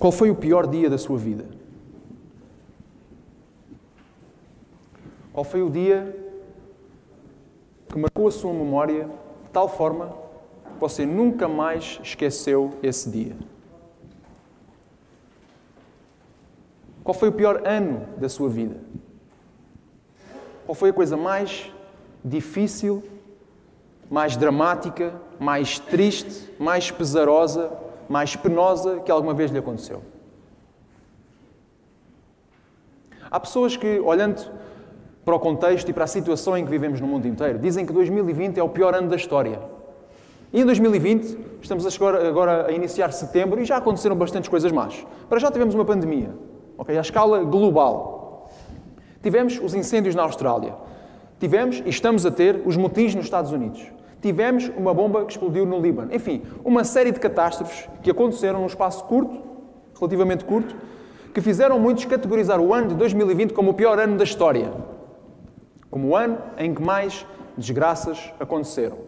Qual foi o pior dia da sua vida? Qual foi o dia que marcou a sua memória de tal forma que você nunca mais esqueceu esse dia? Qual foi o pior ano da sua vida? Qual foi a coisa mais difícil, mais dramática, mais triste, mais pesarosa, mais penosa que alguma vez lhe aconteceu? Há pessoas que, olhando para o contexto e para a situação em que vivemos no mundo inteiro, dizem que 2020 é o pior ano da história. E em 2020, estamos agora a iniciar setembro e já aconteceram bastantes coisas más. Para já tivemos uma pandemia, ok? À escala global. Tivemos os incêndios na Austrália. Tivemos e estamos a ter os motins nos Estados Unidos. Tivemos uma bomba que explodiu no Líbano. Enfim, uma série de catástrofes que aconteceram num espaço curto, relativamente curto, que fizeram muitos categorizar o ano de 2020 como o pior ano da história. Como o ano em que mais desgraças aconteceram.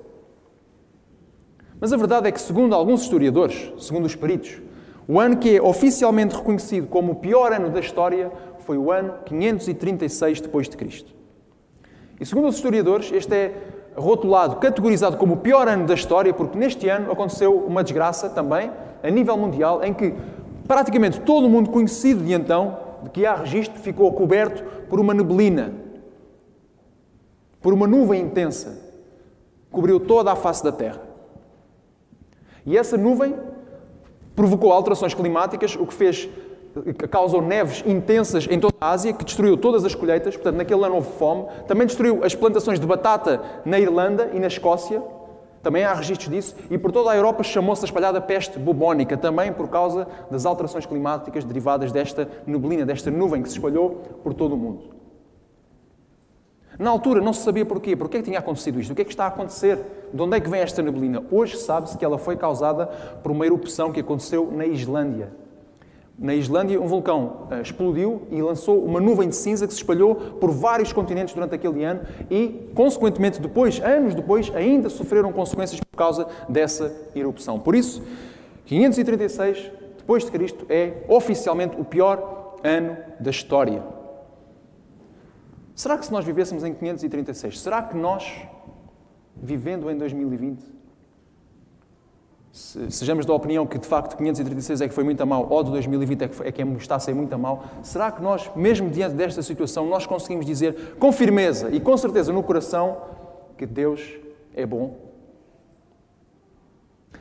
Mas a verdade é que, segundo alguns historiadores, segundo os peritos, o ano que é oficialmente reconhecido como o pior ano da história foi o ano 536 depois de Cristo. E segundo os historiadores, este é rotulado, categorizado como o pior ano da história, porque neste ano aconteceu uma desgraça também, a nível mundial, em que praticamente todo o mundo conhecido de então, de que há registro, ficou coberto por uma neblina, por uma nuvem intensa, cobriu toda a face da Terra. E essa nuvem provocou alterações climáticas, o que fez causou neves intensas em toda a Ásia, que destruiu todas as colheitas, portanto, naquele ano houve fome. Também destruiu as plantações de batata na Irlanda e na Escócia. Também há registros disso. E por toda a Europa chamou-se a espalhada peste bubónica, também por causa das alterações climáticas derivadas desta neblina, desta nuvem que se espalhou por todo o mundo. Na altura não se sabia porquê. Porquê é que tinha acontecido isto? O que é que está a acontecer? De onde é que vem esta neblina? Hoje sabe-se que ela foi causada por uma erupção que aconteceu na Islândia. Na Islândia, um vulcão uh, explodiu e lançou uma nuvem de cinza que se espalhou por vários continentes durante aquele ano e, consequentemente, depois, anos depois, ainda sofreram consequências por causa dessa erupção. Por isso, 536 depois de Cristo é oficialmente o pior ano da história. Será que se nós vivêssemos em 536, será que nós, vivendo em 2020, sejamos da opinião que de facto 536 é que foi muito a mal, ou de 2020 é que, foi, é que está a ser muito a mal, será que nós, mesmo diante desta situação, nós conseguimos dizer com firmeza e com certeza no coração que Deus é bom?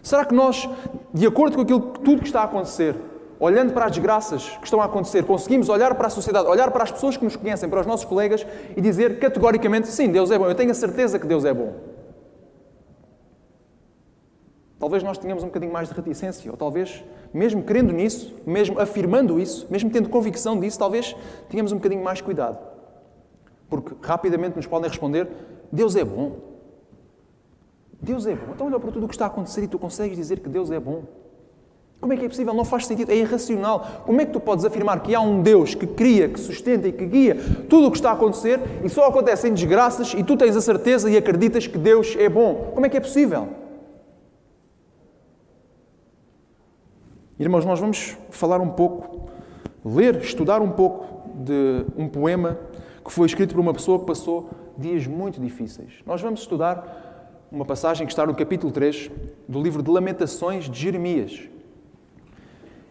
Será que nós, de acordo com aquilo, tudo que está a acontecer, olhando para as desgraças que estão a acontecer, conseguimos olhar para a sociedade, olhar para as pessoas que nos conhecem, para os nossos colegas e dizer categoricamente: sim, Deus é bom, eu tenho a certeza que Deus é bom? Talvez nós tenhamos um bocadinho mais de reticência, ou talvez, mesmo querendo nisso, mesmo afirmando isso, mesmo tendo convicção disso, talvez tenhamos um bocadinho mais cuidado. Porque rapidamente nos podem responder: Deus é bom. Deus é bom. Então olha para tudo o que está a acontecer e tu consegues dizer que Deus é bom. Como é que é possível? Não faz sentido, é irracional. Como é que tu podes afirmar que há um Deus que cria, que sustenta e que guia tudo o que está a acontecer e só acontecem desgraças e tu tens a certeza e acreditas que Deus é bom? Como é que é possível? Irmãos, nós vamos falar um pouco, ler, estudar um pouco de um poema que foi escrito por uma pessoa que passou dias muito difíceis. Nós vamos estudar uma passagem que está no capítulo 3 do livro de Lamentações de Jeremias.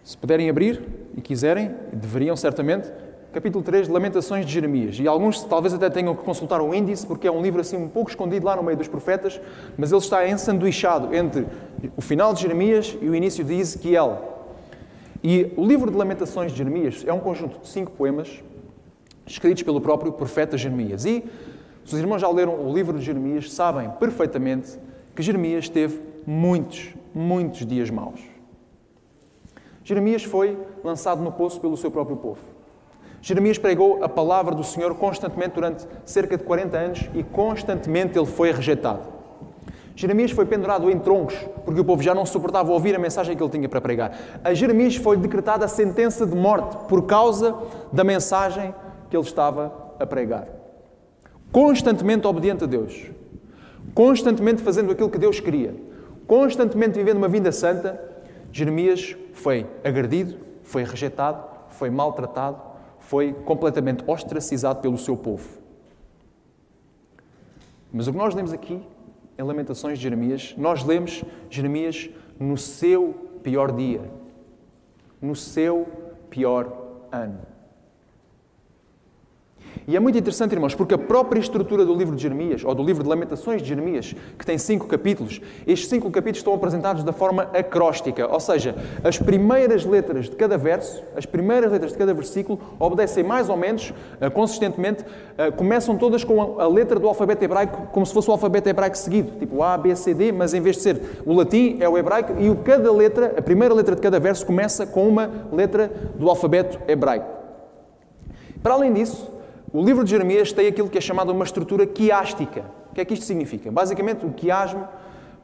Se puderem abrir e quiserem, deveriam certamente, capítulo 3 de Lamentações de Jeremias. E alguns talvez até tenham que consultar o índice, porque é um livro assim um pouco escondido lá no meio dos profetas, mas ele está ensanduichado entre o final de Jeremias e o início de Ezequiel. E o livro de Lamentações de Jeremias é um conjunto de cinco poemas escritos pelo próprio profeta Jeremias. E se os irmãos já leram o livro de Jeremias, sabem perfeitamente que Jeremias teve muitos, muitos dias maus. Jeremias foi lançado no poço pelo seu próprio povo. Jeremias pregou a palavra do Senhor constantemente durante cerca de 40 anos e constantemente ele foi rejeitado. Jeremias foi pendurado em troncos, porque o povo já não suportava ouvir a mensagem que ele tinha para pregar. A Jeremias foi decretada a sentença de morte por causa da mensagem que ele estava a pregar. Constantemente obediente a Deus, constantemente fazendo aquilo que Deus queria, constantemente vivendo uma vida santa, Jeremias foi agredido, foi rejeitado, foi maltratado, foi completamente ostracizado pelo seu povo. Mas o que nós lemos aqui, em Lamentações de Jeremias, nós lemos Jeremias no seu pior dia, no seu pior ano. E é muito interessante, irmãos, porque a própria estrutura do livro de Jeremias, ou do livro de Lamentações de Jeremias, que tem cinco capítulos, estes cinco capítulos estão apresentados da forma acróstica, ou seja, as primeiras letras de cada verso, as primeiras letras de cada versículo, obedecem mais ou menos, uh, consistentemente, uh, começam todas com a, letra do alfabeto hebraico, como se fosse o alfabeto hebraico seguido, tipo A, B, C, D, mas em vez de ser o latim, é o hebraico, e cada letra, a primeira letra de cada verso, começa com uma letra do alfabeto hebraico. Para além disso, o livro de Jeremias tem aquilo que é chamado uma estrutura quiástica. O que é que isto significa? Basicamente, o quiasmo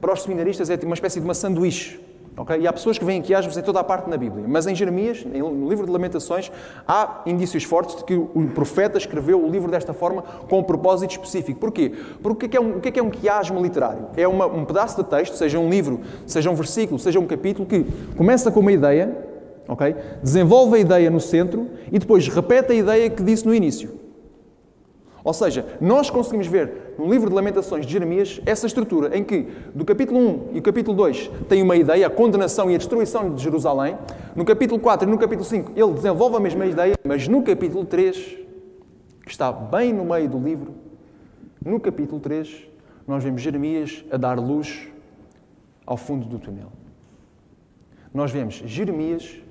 para os seminaristas é uma espécie de uma sanduíche. Okay? E há pessoas que veem quiasmos em toda a parte na Bíblia. Mas em Jeremias, no livro de Lamentações, há indícios fortes de que o profeta escreveu o livro desta forma com um propósito específico. Porquê? Porque o que é, um, o é, que é um quiasmo literário? É uma, um pedaço de texto, seja um livro, seja um versículo, seja um capítulo, que começa com uma ideia, okay? desenvolve a ideia no centro e depois repete a ideia que disse no início. Ou seja, nós conseguimos ver no livro de Lamentações de Jeremias essa estrutura em que, do capítulo 1 e o capítulo 2, tem uma ideia, a condenação e a destruição de Jerusalém. No capítulo 4 e no capítulo 5, ele desenvolve a mesma ideia, mas no capítulo 3, que está bem no meio do livro, no capítulo 3, nós vemos Jeremias a dar luz ao fundo do túnel. Nós vemos Jeremias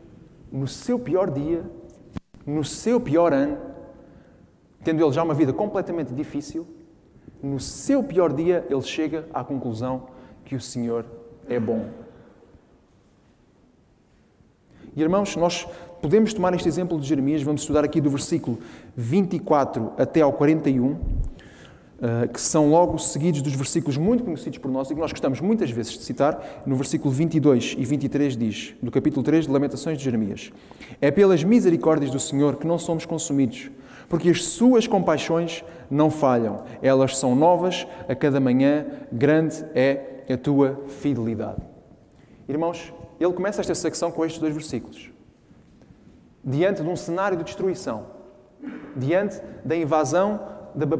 no seu pior dia, no seu pior ano, tendo ele já uma vida completamente difícil, no seu pior dia ele chega à conclusão que o Senhor é bom. E irmãos, nós podemos tomar este exemplo de Jeremias, vamos estudar aqui do versículo 24 até ao 41, eh, que são logo seguidos dos versículos muito conhecidos por nós e que nós gostamos muitas vezes de citar. No versículo 22 e 23 diz, do capítulo 3 de Lamentações de Jeremias: É pelas misericórdias do Senhor que não somos consumidos porque as suas compaixões não falham, elas são novas a cada manhã, grande é a tua fidelidade. Irmãos, ele começa esta secção com estes dois versículos. Diante de um cenário de destruição, diante da invasão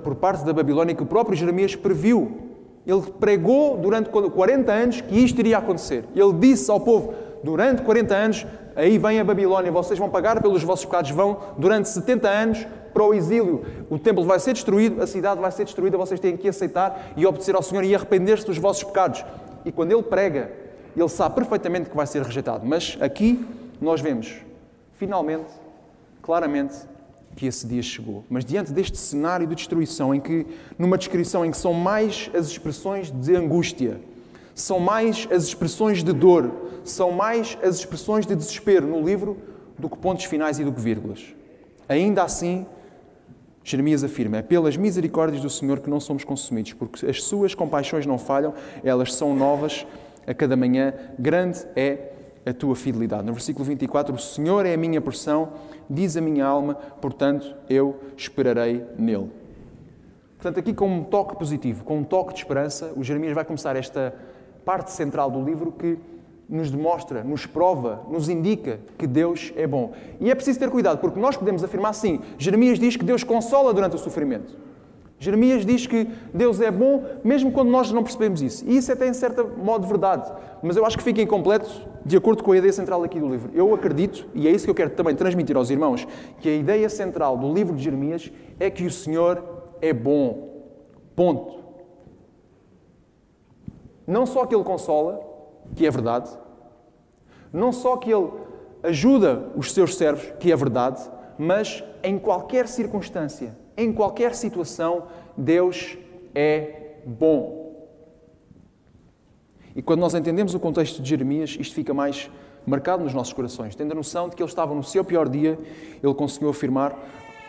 por parte da Babilónia que o próprio Jeremias previu. Ele pregou durante 40 anos que isto iria acontecer. Ele disse ao povo: durante 40 anos, aí vem a Babilónia, vocês vão pagar pelos vossos pecados, vão durante 70 anos para o exílio. O templo vai ser destruído, a cidade vai ser destruída, vocês têm que aceitar e obedecer ao Senhor e arrepender-se dos vossos pecados. E quando ele prega, ele sabe perfeitamente que vai ser rejeitado. Mas aqui nós vemos, finalmente, claramente, que esse dia chegou. Mas diante deste cenário de destruição, em que, numa descrição em que são mais as expressões de angústia, são mais as expressões de dor, são mais as expressões de desespero no livro do que pontos finais e do que vírgulas. Ainda assim, Jeremias afirma: É pelas misericórdias do Senhor que não somos consumidos, porque as suas compaixões não falham, elas são novas a cada manhã, grande é a tua fidelidade. No versículo 24, o Senhor é a minha porção, diz a minha alma, portanto eu esperarei nele. Portanto, aqui com um toque positivo, com um toque de esperança, o Jeremias vai começar esta parte central do livro que nos demonstra, nos prova, nos indica que Deus é bom. E é preciso ter cuidado, porque nós podemos afirmar assim: Jeremias diz que Deus consola durante o sofrimento. Jeremias diz que Deus é bom, mesmo quando nós não percebemos isso. E isso é até em certo modo verdade. Mas eu acho que fica incompleto de acordo com a ideia central aqui do livro. Eu acredito, e é isso que eu quero também transmitir aos irmãos, que a ideia central do livro de Jeremias é que o Senhor é bom. Ponto. Não só que Ele consola, que é verdade. Não só que Ele ajuda os seus servos, que é verdade, mas em qualquer circunstância, em qualquer situação, Deus é bom. E quando nós entendemos o contexto de Jeremias, isto fica mais marcado nos nossos corações. Tendo a noção de que ele estava no seu pior dia, ele conseguiu afirmar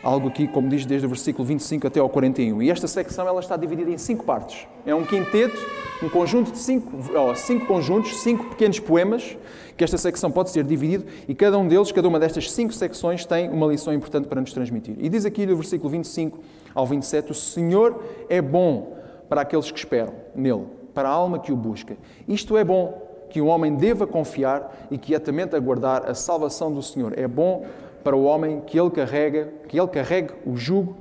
algo aqui, como diz desde o versículo 25 até ao 41. E esta secção ela está dividida em cinco partes. É um quinteto, um conjunto de cinco, oh, cinco conjuntos, cinco pequenos poemas, que esta secção pode ser dividida e cada um deles, cada uma destas cinco secções tem uma lição importante para nos transmitir. E diz aqui no versículo 25 ao 27, o Senhor é bom para aqueles que esperam nele, para a alma que o busca. Isto é bom. que o homem deva confiar e quietamente aguardar a salvação do Senhor. É bom para o homem que ele carrega, que ele carregue o jugo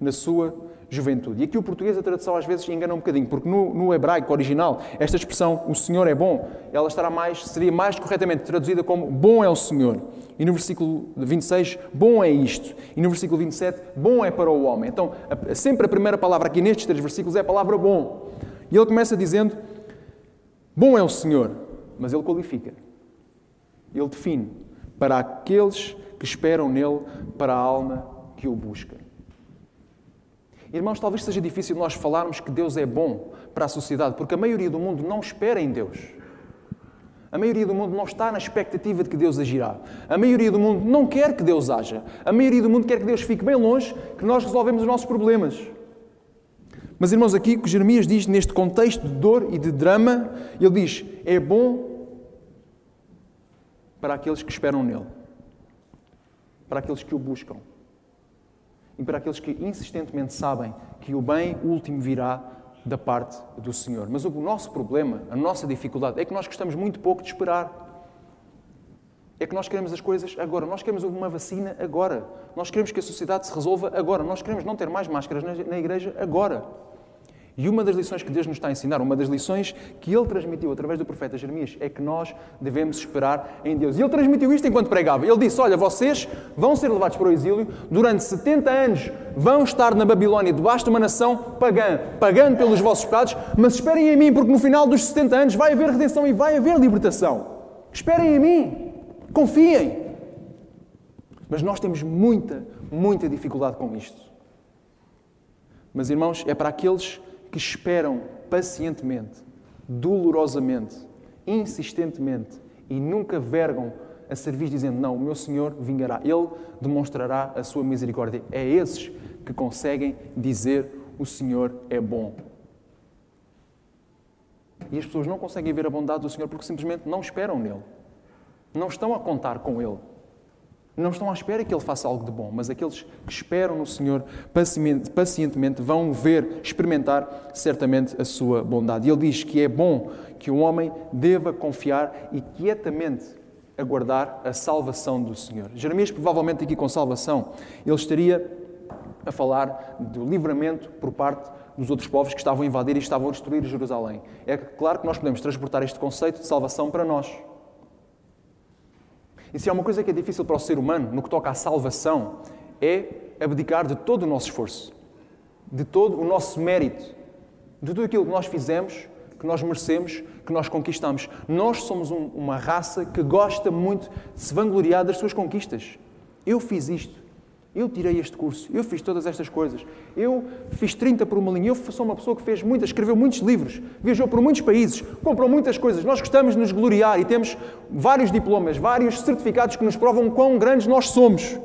na sua juventude. E aqui o português, a tradução às vezes engana um bocadinho, porque no, no, hebraico original, esta expressão, o Senhor é bom, ela estará mais, seria mais corretamente traduzida como bom é o Senhor. E no versículo 26, bom é isto. E no versículo 27, bom é para o homem. Então, sempre a primeira palavra aqui nestes três versículos é a palavra bom. E ele começa dizendo, bom é o Senhor, mas ele qualifica. Ele define para aqueles que esperam nele, para a alma que o busca. Irmãos, talvez seja difícil nós falarmos que Deus é bom para a sociedade, porque a maioria do mundo não espera em Deus. A maioria do mundo não está na expectativa de que Deus agirá. A maioria do mundo não quer que Deus haja. A maioria do mundo quer que Deus fique bem longe, que nós resolvemos os nossos problemas. Mas, irmãos, aqui o que Jeremias diz neste contexto de dor e de drama, ele diz: é bom para aqueles que esperam nele, para aqueles que o buscam e para aqueles que insistentemente sabem que o bem último virá da parte do Senhor. Mas o nosso problema, a nossa dificuldade, é que nós gostamos muito pouco de esperar. É que nós queremos as coisas agora. Nós queremos uma vacina agora. Nós queremos que a sociedade se resolva agora. Nós queremos não ter mais máscaras na igreja agora. E uma das lições que Deus nos está a ensinar, uma das lições que Ele transmitiu através do profeta Jeremias, é que nós devemos esperar em Deus. E Ele transmitiu isto enquanto pregava. Ele disse: Olha, vocês vão ser levados para o exílio, durante 70 anos vão estar na Babilónia, debaixo de uma nação pagã, pagando pelos vossos pecados, mas esperem em mim, porque no final dos 70 anos vai haver redenção e vai haver libertação. Esperem em mim, confiem. Mas nós temos muita, muita dificuldade com isto. Mas, irmãos, é para aqueles que esperam pacientemente, dolorosamente, insistentemente e nunca vergam a servir dizendo: Não, o meu Senhor vingará, Ele demonstrará a sua misericórdia. É esses que conseguem dizer: O Senhor é bom. E as pessoas não conseguem ver a bondade do Senhor porque simplesmente não esperam nele, não estão a contar com Ele. Não estão à espera que Ele faça algo de bom, mas aqueles que esperam no Senhor pacientemente vão ver, experimentar certamente a sua bondade. Ele diz que é bom que o homem deva confiar e quietamente aguardar a salvação do Senhor. Jeremias, provavelmente aqui com salvação, ele estaria a falar do livramento por parte dos outros povos que estavam a invadir e estavam a destruir Jerusalém. É claro que nós podemos transportar este conceito de salvação para nós. E se há uma coisa que é difícil para o ser humano no que toca à salvação, é abdicar de todo o nosso esforço, de todo o nosso mérito, de tudo aquilo que nós fizemos, que nós merecemos, que nós conquistamos. Nós somos um, uma raça que gosta muito de se vangloriar das suas conquistas. Eu fiz isto. Eu tirei este curso, eu fiz todas estas coisas, eu fiz 30 por uma linha, eu sou uma pessoa que fez muitas, escreveu muitos livros, viajou por muitos países, comprou muitas coisas. Nós gostamos de nos gloriar e temos vários diplomas, vários certificados que nos provam quão grandes nós somos.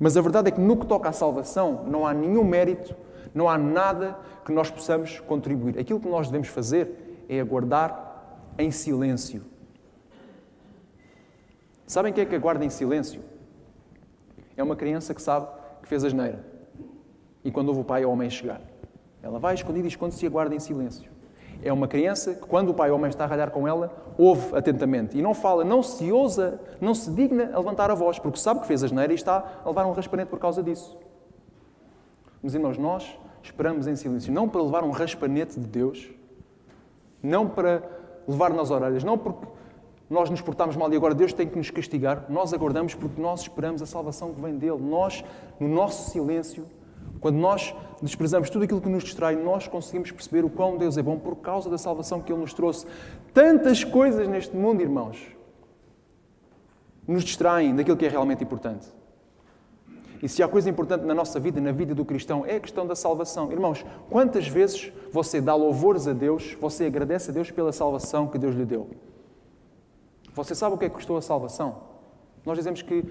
Mas a verdade é que no que toca à salvação, não há nenhum mérito, não há nada que nós possamos contribuir. Aquilo que nós devemos fazer é aguardar em silêncio. Sabem quem é que aguarda em silêncio? É uma criança que sabe que fez a geneira. E quando ouve o pai ou a mãe chegar, ela vai escondida e esconde-se e aguarda em silêncio. É uma criança que, quando o pai ou a mãe está a ralhar com ela, ouve atentamente e não fala, não se ousa, não se digna a levantar a voz, porque sabe que fez a geneira e está a levar um raspanete por causa disso. Meus irmãos, nós esperamos em silêncio, não para levar um raspanete de Deus, não para levar nas orelhas, não porque nós nos portamos mal e agora Deus tem que nos castigar, nós aguardamos porque nós esperamos a salvação que vem dele. Nós, no nosso silêncio, quando nós desprezamos tudo aquilo que nos distrai, nós conseguimos perceber o quão Deus é bom por causa da salvação que Ele nos trouxe. Tantas coisas neste mundo, irmãos, nos distraem daquilo que é realmente importante. E se há coisa importante na nossa vida, na vida do cristão, é a questão da salvação. Irmãos, quantas vezes você dá louvores a Deus, você agradece a Deus pela salvação que Deus lhe deu? Você sabe o que é que custou a salvação? Nós dizemos que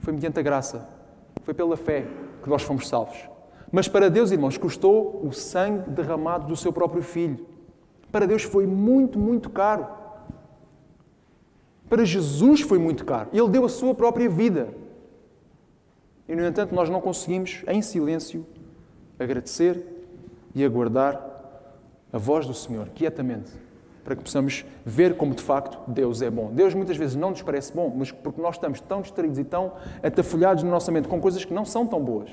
foi mediante a graça, foi pela fé que nós fomos salvos. Mas para Deus, irmãos, custou o sangue derramado do seu próprio filho. Para Deus foi muito, muito caro. Para Jesus foi muito caro. Ele deu a sua própria vida. E, no entanto, nós não conseguimos, em silêncio, agradecer e aguardar a voz do Senhor, quietamente, para que possamos ver como de facto Deus é bom. Deus muitas vezes não nos parece bom, mas porque nós estamos tão distraídos e tão atafolhados na nossa mente com coisas que não são tão boas.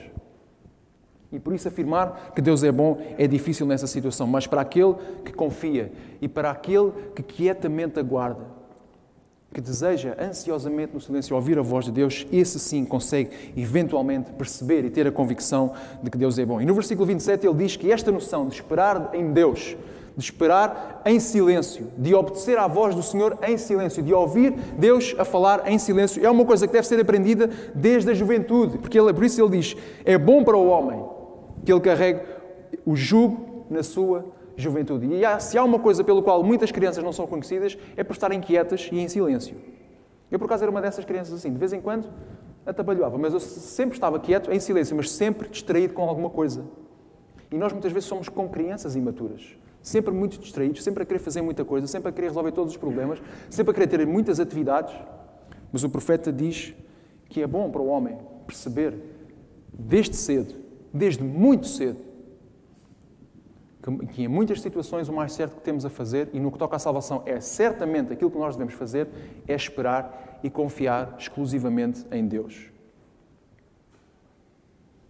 E por isso afirmar que Deus é bom é difícil nessa situação, mas para aquele que confia e para aquele que quietamente aguarda, que deseja ansiosamente no silêncio ouvir a voz de Deus, esse sim consegue eventualmente perceber e ter a convicção de que Deus é bom. E no versículo 27 ele diz que esta noção de esperar em Deus, de esperar em silêncio, de obedecer à voz do Senhor em silêncio, de ouvir Deus a falar em silêncio, é uma coisa que deve ser aprendida desde a juventude, porque ele, por isso ele diz: é bom para o homem que ele carregue o jugo na sua juventude. E há, se há uma coisa pelo qual muitas crianças não são conhecidas, é por estarem quietas e em silêncio. Eu, por acaso, era uma dessas crianças assim. De vez em quando atabalhoava, mas eu sempre estava quieto, em silêncio, mas sempre distraído com alguma coisa. E nós muitas vezes somos como crianças imaturas. Sempre muito distraídos, sempre a querer fazer muita coisa, sempre a querer resolver todos os problemas, sempre a querer ter muitas atividades. Mas o profeta diz que é bom para o homem perceber, desde cedo, desde muito cedo, que em muitas situações o mais certo que temos a fazer, e no que toca à salvação é certamente aquilo que nós devemos fazer, é esperar e confiar exclusivamente em Deus.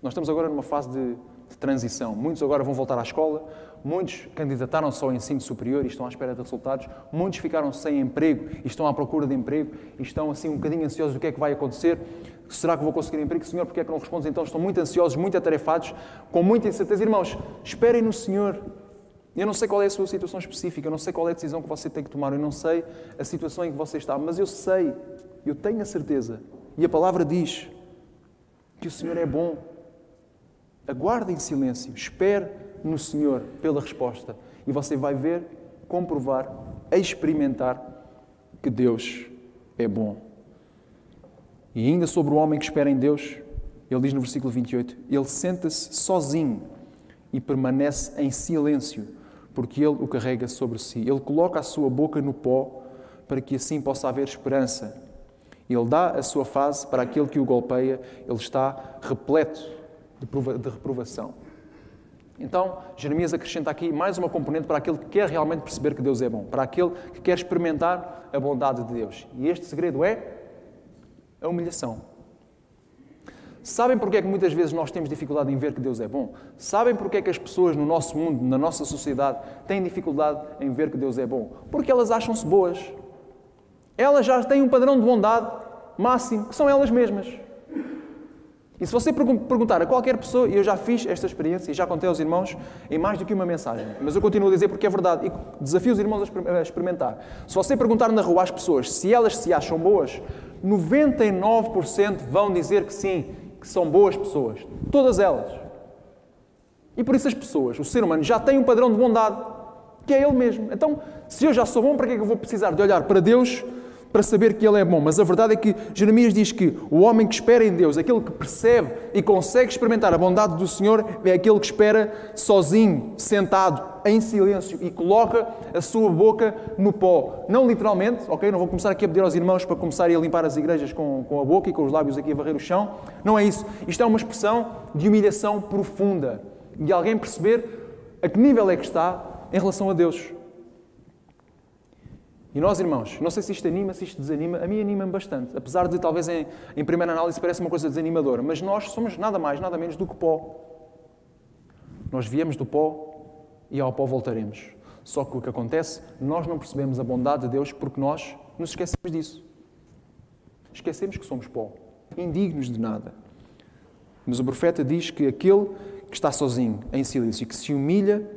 Nós estamos agora numa fase de, de transição. Muitos agora vão voltar à escola, muitos candidataram-se ao ensino superior e estão à espera de resultados, muitos ficaram sem emprego e estão à procura de emprego e estão assim um bocadinho ansiosos do que é que vai acontecer. Será que vou conseguir emprego? Senhor, porque é que não respondes? Então estão muito ansiosos, muito atarefados, com muita incerteza. Irmãos, esperem no Senhor. Eu não sei qual é a sua situação específica, eu não sei qual é a decisão que você tem que tomar, eu não sei a situação em que você está, mas eu sei, eu tenho a certeza, e a palavra diz que o Senhor é bom. Aguarde em silêncio, espere no Senhor pela resposta, e você vai ver, comprovar, experimentar que Deus é bom. E ainda sobre o homem que espera em Deus, ele diz no versículo 28, ele senta-se sozinho e permanece em silêncio, porque ele o carrega sobre si. Ele coloca a sua boca no pó para que assim possa haver esperança. Ele dá a sua face para aquele que o golpeia, ele está repleto de reprovação. Então, Jeremias acrescenta aqui mais uma componente para aquele que quer realmente perceber que Deus é bom, para aquele que quer experimentar a bondade de Deus. E este segredo é a humilhação. Sabem porque é que muitas vezes nós temos dificuldade em ver que Deus é bom? Sabem porque é que as pessoas no nosso mundo, na nossa sociedade, têm dificuldade em ver que Deus é bom? Porque elas acham-se boas. Elas já têm um padrão de bondade máximo, que são elas mesmas. E se você perguntar a qualquer pessoa, e eu já fiz esta experiência e já contei aos irmãos em mais do que uma mensagem, mas eu continuo a dizer porque é verdade e desafio os irmãos a experimentar. Se você perguntar na rua às pessoas se elas se acham boas, 99% vão dizer que sim, que são boas pessoas. Todas elas. E por isso as pessoas, o ser humano, já tem um padrão de bondade, que é ele mesmo. Então, se eu já sou bom, para que é que eu vou precisar de olhar para Deus para saber que Ele é bom. Mas a verdade é que Jeremias diz que o homem que espera em Deus, aquele que percebe e consegue experimentar a bondade do Senhor, é aquele que espera sozinho, sentado, em silêncio e coloca a sua boca no pó. Não literalmente, ok? Não vou começar aqui a pedir aos irmãos para começarem a limpar as igrejas com, com a boca e com os lábios aqui a varrer o chão. Não é isso. Isto é uma expressão de humilhação profunda, de alguém perceber a que nível é que está em relação a Deus. E nós, irmãos, não sei se isto anima, se isto desanima, a mim anima-me bastante. Apesar de, talvez, em, em primeira análise, parece uma coisa desanimadora. Mas nós somos nada mais, nada menos do que pó. Nós viemos do pó e ao pó voltaremos. Só que o que acontece, nós não percebemos a bondade de Deus porque nós nos esquecemos disso. Esquecemos que somos pó, indignos de nada. Mas o profeta diz que aquele que está sozinho, em silêncio, que se humilha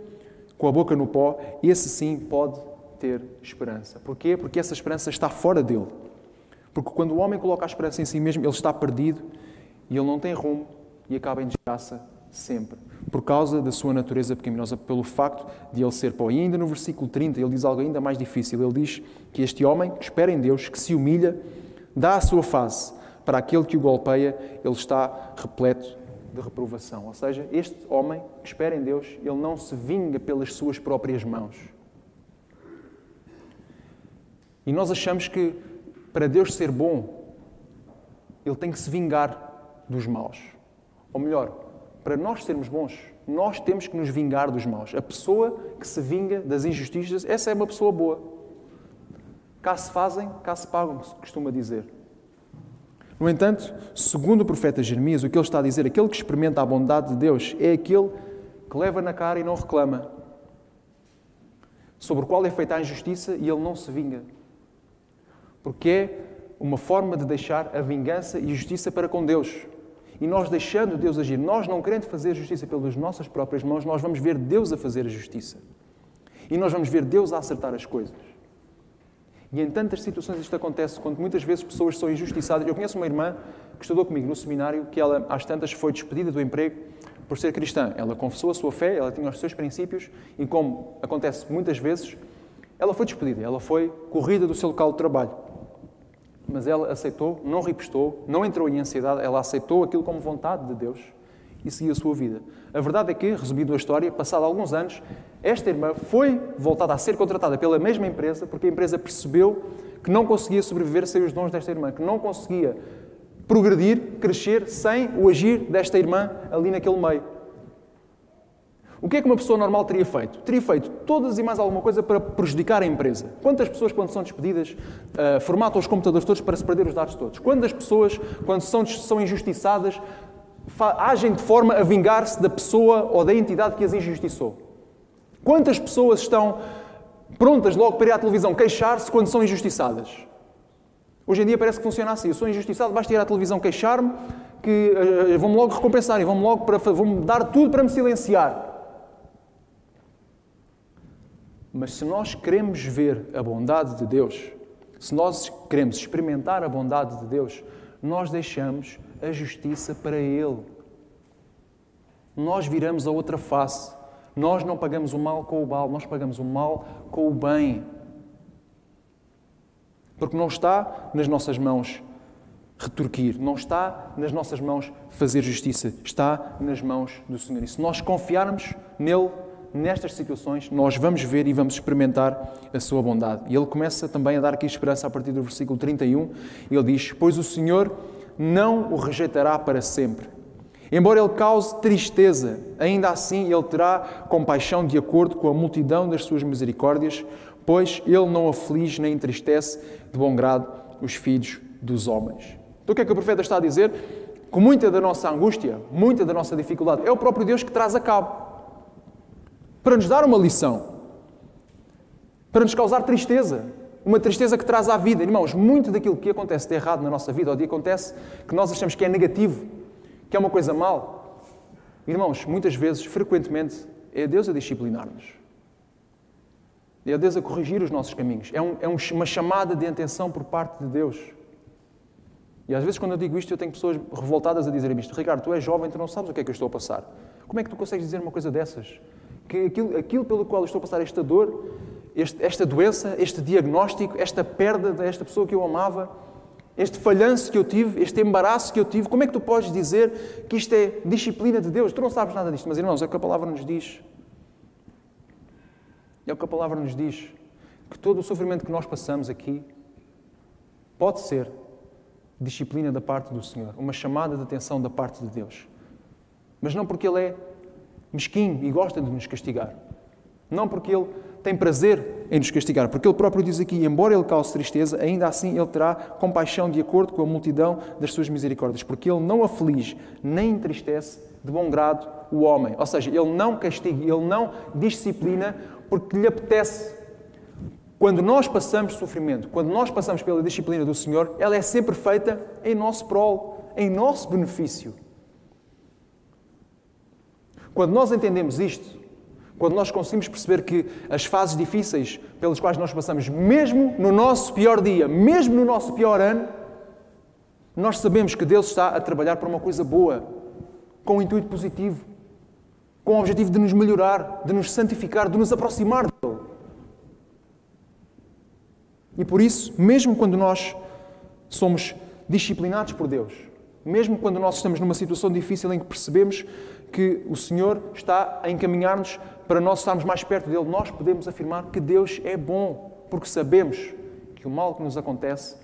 com a boca no pó, esse sim pode ter esperança. Porquê? Porque essa esperança está fora dele. Porque quando o homem coloca a esperança em si mesmo, ele está perdido e ele não tem rumo e acaba em desgraça sempre. Por causa da sua natureza pecaminosa, pelo facto de ele ser pó. E ainda no versículo 30, ele diz algo ainda mais difícil. Ele diz que este homem, que espera em Deus, que se humilha, dá a sua face para aquele que o golpeia, ele está repleto de reprovação. Ou seja, este homem que espera em Deus, ele não se vinga pelas suas próprias mãos. E nós achamos que para Deus ser bom, Ele tem que se vingar dos maus. Ou melhor, para nós sermos bons, nós temos que nos vingar dos maus. A pessoa que se vinga das injustiças, essa é uma pessoa boa. Cá se fazem, cá se pagam, se costuma dizer. No entanto, segundo o profeta Jeremias, o que ele está a dizer, aquele que experimenta a bondade de Deus é aquele que leva na cara e não reclama, sobre o qual é feita a injustiça e ele não se vinga. Porque é uma forma de deixar a vingança e justiça para com Deus. E nós deixando Deus agir, nós não querendo fazer justiça pelas nossas próprias mãos, nós vamos ver Deus a fazer a justiça. E nós vamos ver Deus a acertar as coisas. E em tantas situações isto acontece, quando muitas vezes pessoas são injustiçadas. Eu conheço uma irmã que estudou comigo no seminário, que ela, às tantas, foi despedida do emprego por ser cristã. Ela confessou a sua fé, ela tinha os seus princípios, e como acontece muitas vezes, ela foi despedida, ela foi corrida do seu local de trabalho. Mas ela aceitou, não ripostou, não entrou em ansiedade, ela aceitou aquilo como vontade de Deus e seguiu a sua vida. A verdade é que, resumindo a história, passado alguns anos, esta irmã foi voltada a ser contratada pela mesma empresa, porque a empresa percebeu que não conseguia sobreviver sem os dons desta irmã, que não conseguia progredir, crescer sem o agir desta irmã ali naquele meio. O que é que uma pessoa normal teria feito? Teria feito todas e mais alguma coisa para prejudicar a empresa. Quantas pessoas, quando são despedidas, uh, formatam os computadores todos para se perder os dados todos? Quantas pessoas, quando são, injustiçadas, agem de forma a vingar-se da pessoa ou da entidade que as injustiçou? Quantas pessoas estão prontas logo para ir à televisão queixar-se quando são injustiçadas? Hoje em dia parece que funciona assim. Eu sou injustiçado, basta ir à televisão queixar-me que uh, vão-me logo recompensar e vão-me logo para, vão dar tudo para me silenciar. Mas se nós queremos ver a bondade de Deus, se nós queremos experimentar a bondade de Deus, nós deixamos a justiça para Ele. Nós viramos a outra face. Nós não pagamos o mal com o mal, nós pagamos o mal com o bem. Porque não está nas nossas mãos retorquir, não está nas nossas mãos fazer justiça, está nas mãos do Senhor. E se nós confiarmos nele, nestas situações, nós vamos ver e vamos experimentar a sua bondade. E ele começa também a dar aqui esperança a partir do versículo 31. Ele diz: Pois o Senhor não o rejeitará para sempre. Embora ele cause tristeza, ainda assim ele terá compaixão de acordo com a multidão das suas misericórdias, pois ele não aflige nem entristece de bom grado os filhos dos homens. Então o que é que o profeta está a dizer? Com muita da nossa angústia, muita da nossa dificuldade, é o próprio Deus que traz a cabo para nos dar uma lição, para nos causar tristeza, uma tristeza que traz à vida. Irmãos, muito daquilo que acontece de errado na nossa vida, ou de acontece que nós achamos que é negativo, que é uma coisa mal, irmãos, muitas vezes, frequentemente, é Deus a disciplinar-nos. É Deus a corrigir os nossos caminhos. É, um, é uma chamada de atenção por parte de Deus. E às vezes, quando eu digo isto, eu tenho pessoas revoltadas a dizer isto. Ricardo, tu és jovem, tu não sabes o que é que eu estou a passar. Como é que tu consegues dizer uma coisa dessas? Que aquilo, aquilo pelo qual eu estou a passar esta dor, este, esta doença, este diagnóstico, esta perda desta pessoa que eu amava, este falhanço que eu tive, este embaraço que eu tive, como é que tu podes dizer que isto é disciplina de Deus? Tu não sabes nada disto, mas irmãos, é o que a palavra nos diz. É o que a palavra nos diz. Que todo o sofrimento que nós passamos aqui pode ser disciplina da parte do Senhor, uma chamada de atenção da parte de Deus. Mas não porque Ele é mesquinho e gosta de nos castigar. Não porque Ele tem prazer em nos castigar, porque Ele próprio diz aqui: embora Ele cause tristeza, ainda assim Ele terá compaixão de acordo com a multidão das suas misericórdias, porque Ele não aflige nem entristece de bom grado o homem. Ou seja, Ele não castiga, Ele não disciplina porque lhe apetece. Quando nós passamos sofrimento, quando nós passamos pela disciplina do Senhor, ela é sempre feita em nosso prol, em nosso benefício. Quando nós entendemos isto, quando nós conseguimos perceber que as fases difíceis pelas quais nós passamos, mesmo no nosso pior dia, mesmo no nosso pior ano, nós sabemos que Deus está a trabalhar para uma coisa boa, com um intuito positivo, com o objetivo de nos melhorar, de nos santificar, de nos aproximar dele. E por isso, mesmo quando nós somos disciplinados por Deus, mesmo quando nós estamos numa situação difícil em que percebemos que o Senhor está a encaminhar-nos para nós estarmos mais perto dele, nós podemos afirmar que Deus é bom, porque sabemos que o mal que nos acontece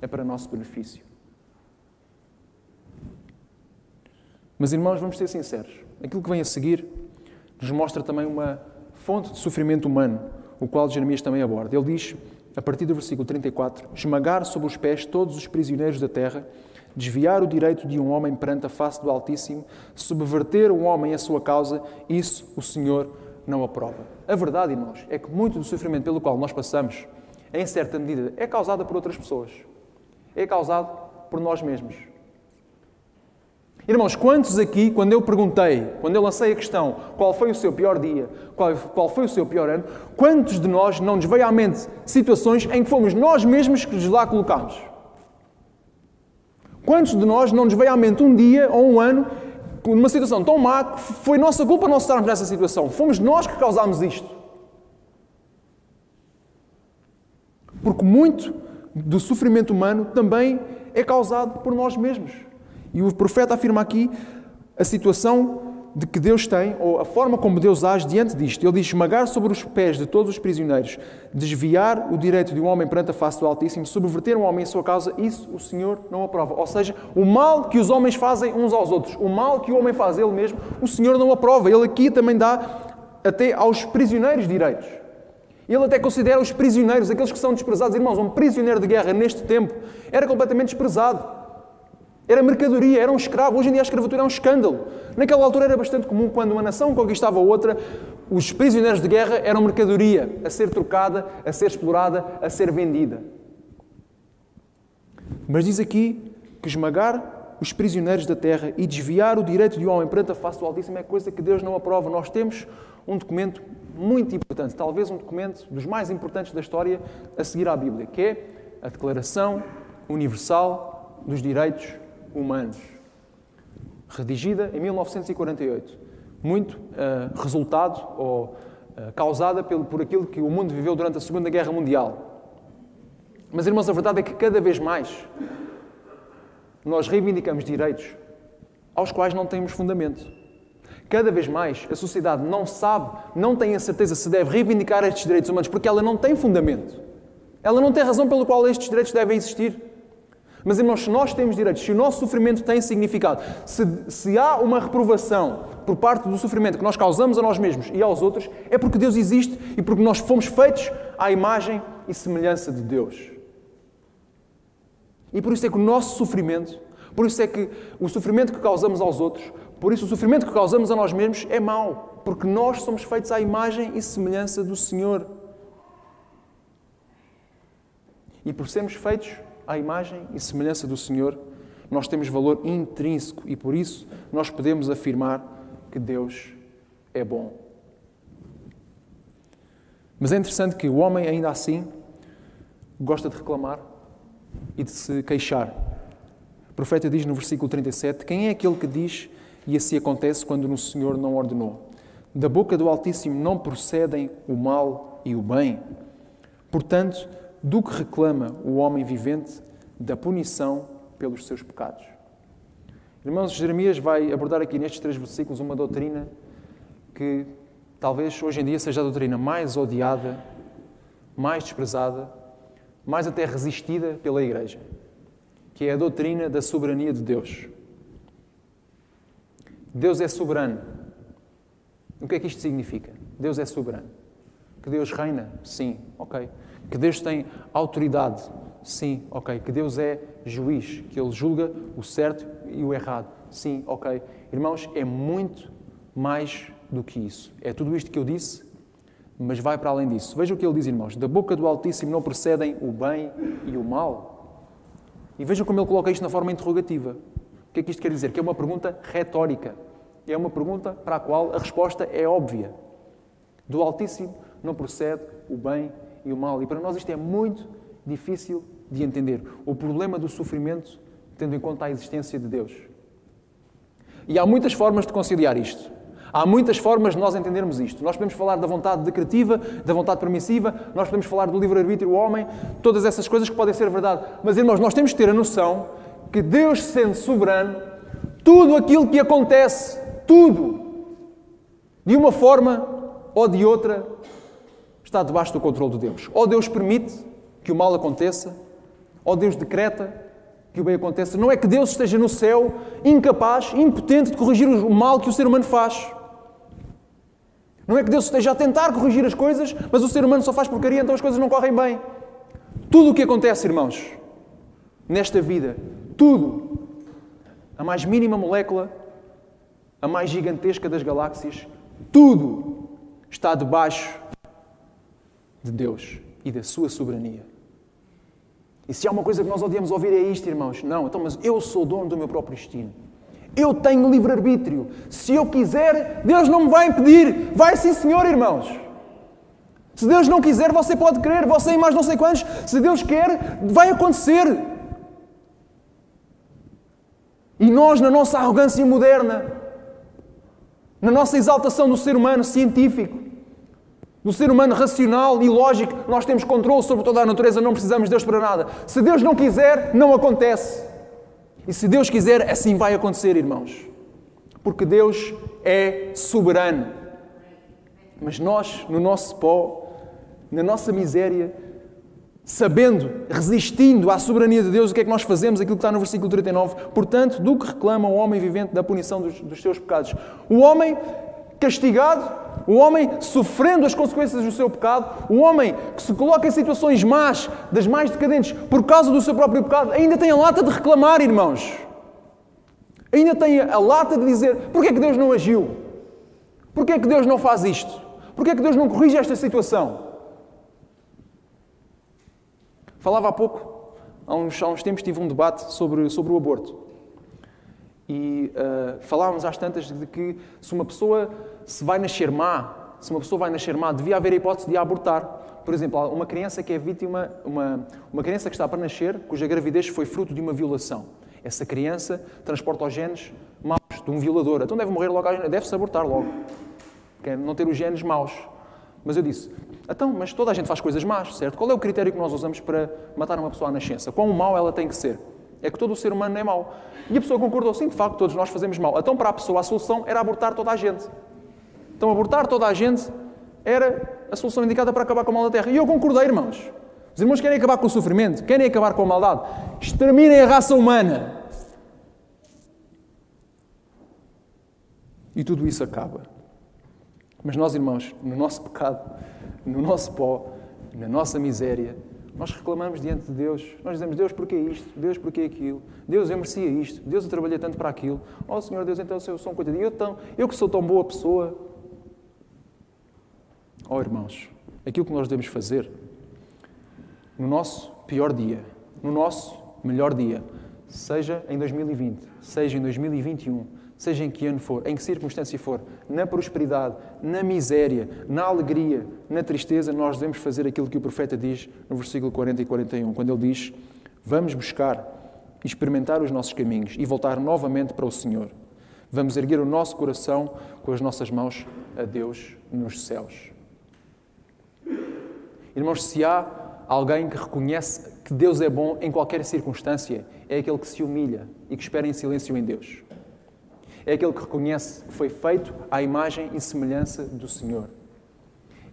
é para nosso benefício. Mas, irmãos, vamos ser sinceros. Aquilo que vem a seguir nos mostra também uma fonte de sofrimento humano, o qual Jeremias também aborda. Ele diz, a partir do versículo 34, esmagar sobre os pés todos os prisioneiros da terra, desviar o direito de um homem perante a face do Altíssimo, subverter um homem a sua causa, isso o Senhor não aprova. A verdade, irmãos, é que muito do sofrimento pelo qual nós passamos, em certa medida, é causado por outras pessoas. É causado por nós mesmos. Irmãos, quantos aqui, quando eu perguntei, quando eu lancei a questão qual foi o seu pior dia, qual, qual foi o seu pior ano, quantos de nós não nos veio à mente situações em que fomos nós mesmos que nos lá colocámos? Quantos de nós não nos veio à mente um dia ou um ano numa situação tão má que foi nossa culpa nós estarmos nessa situação? Fomos nós que causámos isto. Porque muito do sofrimento humano também é causado por nós mesmos. E o profeta afirma aqui a situação de que Deus tem, ou a forma como Deus age diante disto. Ele diz: esmagar sobre os pés de todos os prisioneiros, desviar o direito de um homem perante a face do Altíssimo, subverter um homem em sua causa, isso o Senhor não aprova. Ou seja, o mal que os homens fazem uns aos outros, o mal que o homem faz ele mesmo, o Senhor não aprova. Ele aqui também dá até aos prisioneiros direitos. Ele até considera os prisioneiros, aqueles que são desprezados. Irmãos, um prisioneiro de guerra neste tempo era completamente desprezado. Era mercadoria, era um escravo. Hoje em dia a escravatura é um escândalo. Naquela altura era bastante comum, quando uma nação conquistava outra, os prisioneiros de guerra eram mercadoria a ser trocada, a ser explorada, a ser vendida. Mas diz aqui que esmagar os prisioneiros da terra e desviar o direito de um homem perante a face do Altíssimo é coisa que Deus não aprova. Nós temos um documento muito importante, talvez um documento dos mais importantes da história a seguir à Bíblia, que é a Declaração Universal dos Direitos Humanos, redigida em 1948. Muito uh, resultado ou uh, causada pelo, por aquilo que o mundo viveu durante a Segunda Guerra Mundial. Mas, irmãos, a verdade é que cada vez mais nós reivindicamos direitos aos quais não temos fundamento. Cada vez mais a sociedade não sabe, não tem a certeza se deve reivindicar estes direitos humanos porque ela não tem fundamento. Ela não tem razão pelo qual estes direitos devem existir. Mas, irmãos, se nós temos direitos, se o nosso sofrimento tem significado, se, se há uma reprovação por parte do sofrimento que nós causamos a nós mesmos e aos outros, é porque Deus existe e porque nós fomos feitos à imagem e semelhança de Deus. E por isso é que o nosso sofrimento, por isso é que o sofrimento que causamos aos outros, por isso, o sofrimento que causamos a nós mesmos é mau, porque nós somos feitos à imagem e semelhança do Senhor. E por sermos feitos à imagem e semelhança do Senhor, nós temos valor intrínseco e por isso nós podemos afirmar que Deus é bom. Mas é interessante que o homem, ainda assim, gosta de reclamar e de se queixar. O profeta diz no versículo 37: Quem é aquele que diz e assim acontece quando o Senhor não ordenou. Da boca do Altíssimo não procedem o mal e o bem. Portanto, do que reclama o homem vivente da punição pelos seus pecados. Irmãos, Jeremias vai abordar aqui nestes três versículos uma doutrina que talvez hoje em dia seja a doutrina mais odiada, mais desprezada, mais até resistida pela Igreja, que é a doutrina da soberania de Deus. Deus é soberano. O que é que isto significa? Deus é soberano. Que Deus reina? Sim, ok. Que Deus tem autoridade? Sim, ok. Que Deus é juiz, que Ele julga o certo e o errado? Sim, ok. Irmãos, é muito mais do que isso. É tudo isto que eu disse, mas vai para além disso. Veja o que ele diz, irmãos. Da boca do Altíssimo não procedem o bem e o mal. E vejam como ele coloca isto na forma interrogativa. O que é que isto quer dizer? Que é uma pergunta retórica. É uma pergunta para a qual a resposta é óbvia. Do Altíssimo não procede o bem e o mal. E para nós isto é muito difícil de entender. O problema do sofrimento, tendo em conta a existência de Deus. E há muitas formas de conciliar isto. Há muitas formas de nós entendermos isto. Nós podemos falar da vontade decretiva, da vontade permissiva, nós podemos falar do livre-arbítrio do homem, todas essas coisas que podem ser verdade. Mas, irmãos, nós temos que ter a noção que Deus, sendo soberano, tudo aquilo que acontece tudo, de uma forma ou de outra, está debaixo do controle de Deus. Ou Deus permite que o mal aconteça, ou Deus decreta que o bem aconteça. Não é que Deus esteja no céu incapaz, impotente de corrigir o mal que o ser humano faz. Não é que Deus esteja a tentar corrigir as coisas, mas o ser humano só faz porcaria, então as coisas não correm bem. Tudo o que acontece, irmãos, nesta vida, tudo, a mais mínima molécula, a mais gigantesca das galáxias, tudo está debaixo de Deus e da sua soberania. E se há uma coisa que nós odiamos ouvir é isto, irmãos. Não, então, mas eu sou dono do meu próprio destino. Eu tenho livre-arbítrio. Se eu quiser, Deus não me vai impedir. Vai sim, Senhor, irmãos. Se Deus não quiser, você pode querer, você e mais não sei quantos. Se Deus quer, vai acontecer. E nós, na nossa arrogância moderna, na nossa exaltação do ser humano científico, do ser humano racional e lógico, nós temos controle sobre toda a natureza, não precisamos de Deus para nada. Se Deus não quiser, não acontece. E se Deus quiser, assim vai acontecer, irmãos. Porque Deus é soberano. Mas nós, no nosso pó, na nossa miséria, sabendo, resistindo à soberania de Deus, o que é que nós fazemos? Aquilo que está no versículo 39. Portanto, do que reclama o homem vivente da punição dos, dos seus pecados? O homem castigado, o homem sofrendo as consequências do seu pecado, o homem que se coloca em situações más, das mais decadentes, por causa do seu próprio pecado, ainda tem a lata de reclamar, irmãos. Ainda tem a lata de dizer: porquê é que Deus não agiu? Porquê é que Deus não faz isto? Porquê é que Deus não corrige esta situação? Falava há pouco, há uns, há uns tempos tive um debate sobre, sobre o aborto. E uh, falávamos às tantas de que se uma pessoa se vai nascer má, se uma pessoa vai nascer má, devia haver a hipótese de a abortar. Por exemplo, uma criança que é vítima, uma, uma criança que está para nascer, cuja gravidez foi fruto de uma violação. Essa criança transporta os genes maus de um violador. Então deve morrer logo, deve-se abortar logo. Quer não ter os genes maus. Mas eu disse, então, mas toda a gente faz coisas más, certo? Qual é o critério que nós usamos para matar uma pessoa à nascença? Quão mau ela tem que ser? É que todo o ser humano é mau. E a pessoa concordou, sim, de facto, todos nós fazemos mal. Então, para a pessoa, a solução era abortar toda a gente. Então, abortar toda a gente era a solução indicada para acabar com o mal da terra. E eu concordei, irmãos. Os irmãos querem acabar com o sofrimento, querem acabar com a maldade. Exterminem a raça humana. E tudo isso acaba. Mas nós, irmãos, no nosso pecado, no nosso pó, na nossa miséria, nós reclamamos diante de Deus. Nós dizemos, Deus, porquê isto? Deus, porquê aquilo? Deus, eu merecia isto. Deus, eu trabalhei tanto para aquilo. Oh, Senhor Deus, então eu sou um coitadinho. Eu, tão, eu que sou tão boa pessoa. Oh, irmãos, aquilo que nós devemos fazer no nosso pior dia, no nosso melhor dia, seja em 2020, seja em 2021, seja em que ano for, em que circunstância for, na prosperidade, na miséria, na alegria, na tristeza, nós devemos fazer aquilo que o profeta diz no versículo 40 e 41, quando ele diz: Vamos buscar, experimentar os nossos caminhos e voltar novamente para o Senhor. Vamos erguer o nosso coração com as nossas mãos a Deus nos céus. Irmãos, se há alguém que reconhece que Deus é bom em qualquer circunstância, é aquele que se humilha e que espera em silêncio em Deus é aquele que reconhece que foi feito à imagem e semelhança do Senhor.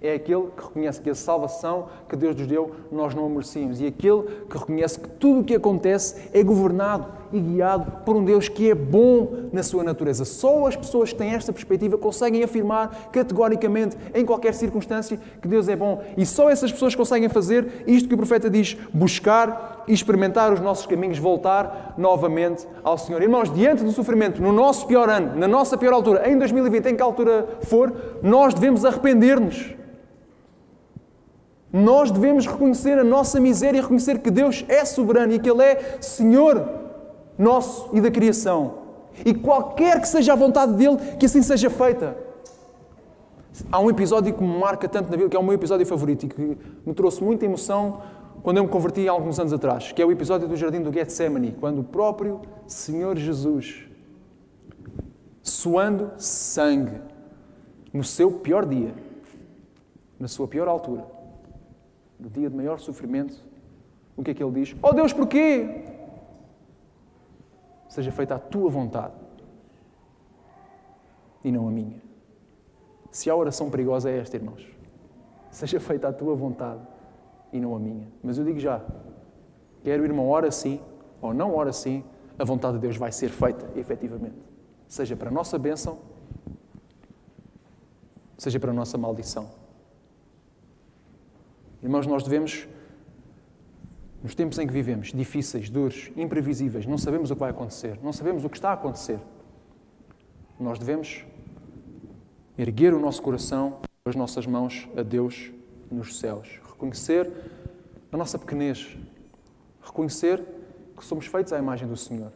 É aquele que reconhece que a salvação que Deus nos deu nós não a merecíamos. E aquele que reconhece que tudo o que acontece é governado e guiado por um Deus que é bom na sua natureza. Só as pessoas que têm esta perspectiva conseguem afirmar categoricamente, em qualquer circunstância, que Deus é bom. E só essas pessoas conseguem fazer isto que o profeta diz: buscar e experimentar os nossos caminhos, voltar novamente ao Senhor. Irmãos, diante do sofrimento, no nosso pior ano, na nossa pior altura, em 2020, em que altura for, nós devemos arrepender-nos. Nós devemos reconhecer a nossa miséria e reconhecer que Deus é soberano e que Ele é Senhor nosso e da criação. E qualquer que seja a vontade dele, que assim seja feita. Há um episódio que me marca tanto na Bíblia, que é o meu episódio favorito e que me trouxe muita emoção quando eu me converti há alguns anos atrás, que é o episódio do Jardim do Getsemane, quando o próprio Senhor Jesus, suando sangue, no seu pior dia, na sua pior altura, no dia de maior sofrimento, o que é que ele diz? Oh Deus, porquê? Seja feita a tua vontade e não a minha. Se a oração perigosa é esta, irmãos, seja feita a tua vontade e não a minha. Mas eu digo já, quer o irmão ora sim, ou não ora assim, a vontade de Deus vai ser feita, efetivamente. Seja para a nossa bênção, seja para a nossa maldição. Irmãos, nós devemos, nos tempos em que vivemos, difíceis, duros, imprevisíveis, não sabemos o que vai acontecer, não sabemos o que está a acontecer, nós devemos erguer o nosso coração, as nossas mãos a Deus nos céus, reconhecer a nossa pequenez, reconhecer que somos feitos à imagem do Senhor,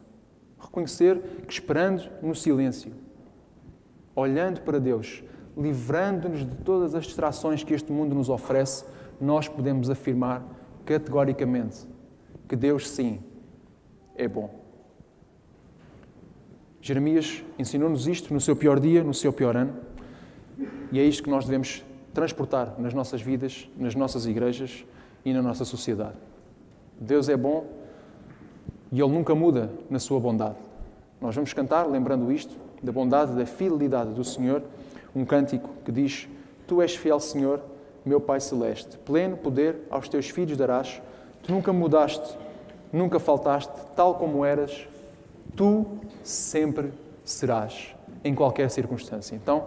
reconhecer que esperando no silêncio, olhando para Deus, livrando-nos de todas as distrações que este mundo nos oferece, nós podemos afirmar categoricamente que Deus, sim, é bom. Jeremias ensinou-nos isto no seu pior dia, no seu pior ano, e é isto que nós devemos transportar nas nossas vidas, nas nossas igrejas e na nossa sociedade. Deus é bom e Ele nunca muda na sua bondade. Nós vamos cantar, lembrando isto, da bondade, da fidelidade do Senhor, um cântico que diz: Tu és fiel, Senhor, meu Pai Celeste, pleno poder aos teus filhos darás, tu nunca mudaste, nunca faltaste, tal como eras, tu sempre serás, em qualquer circunstância. Então,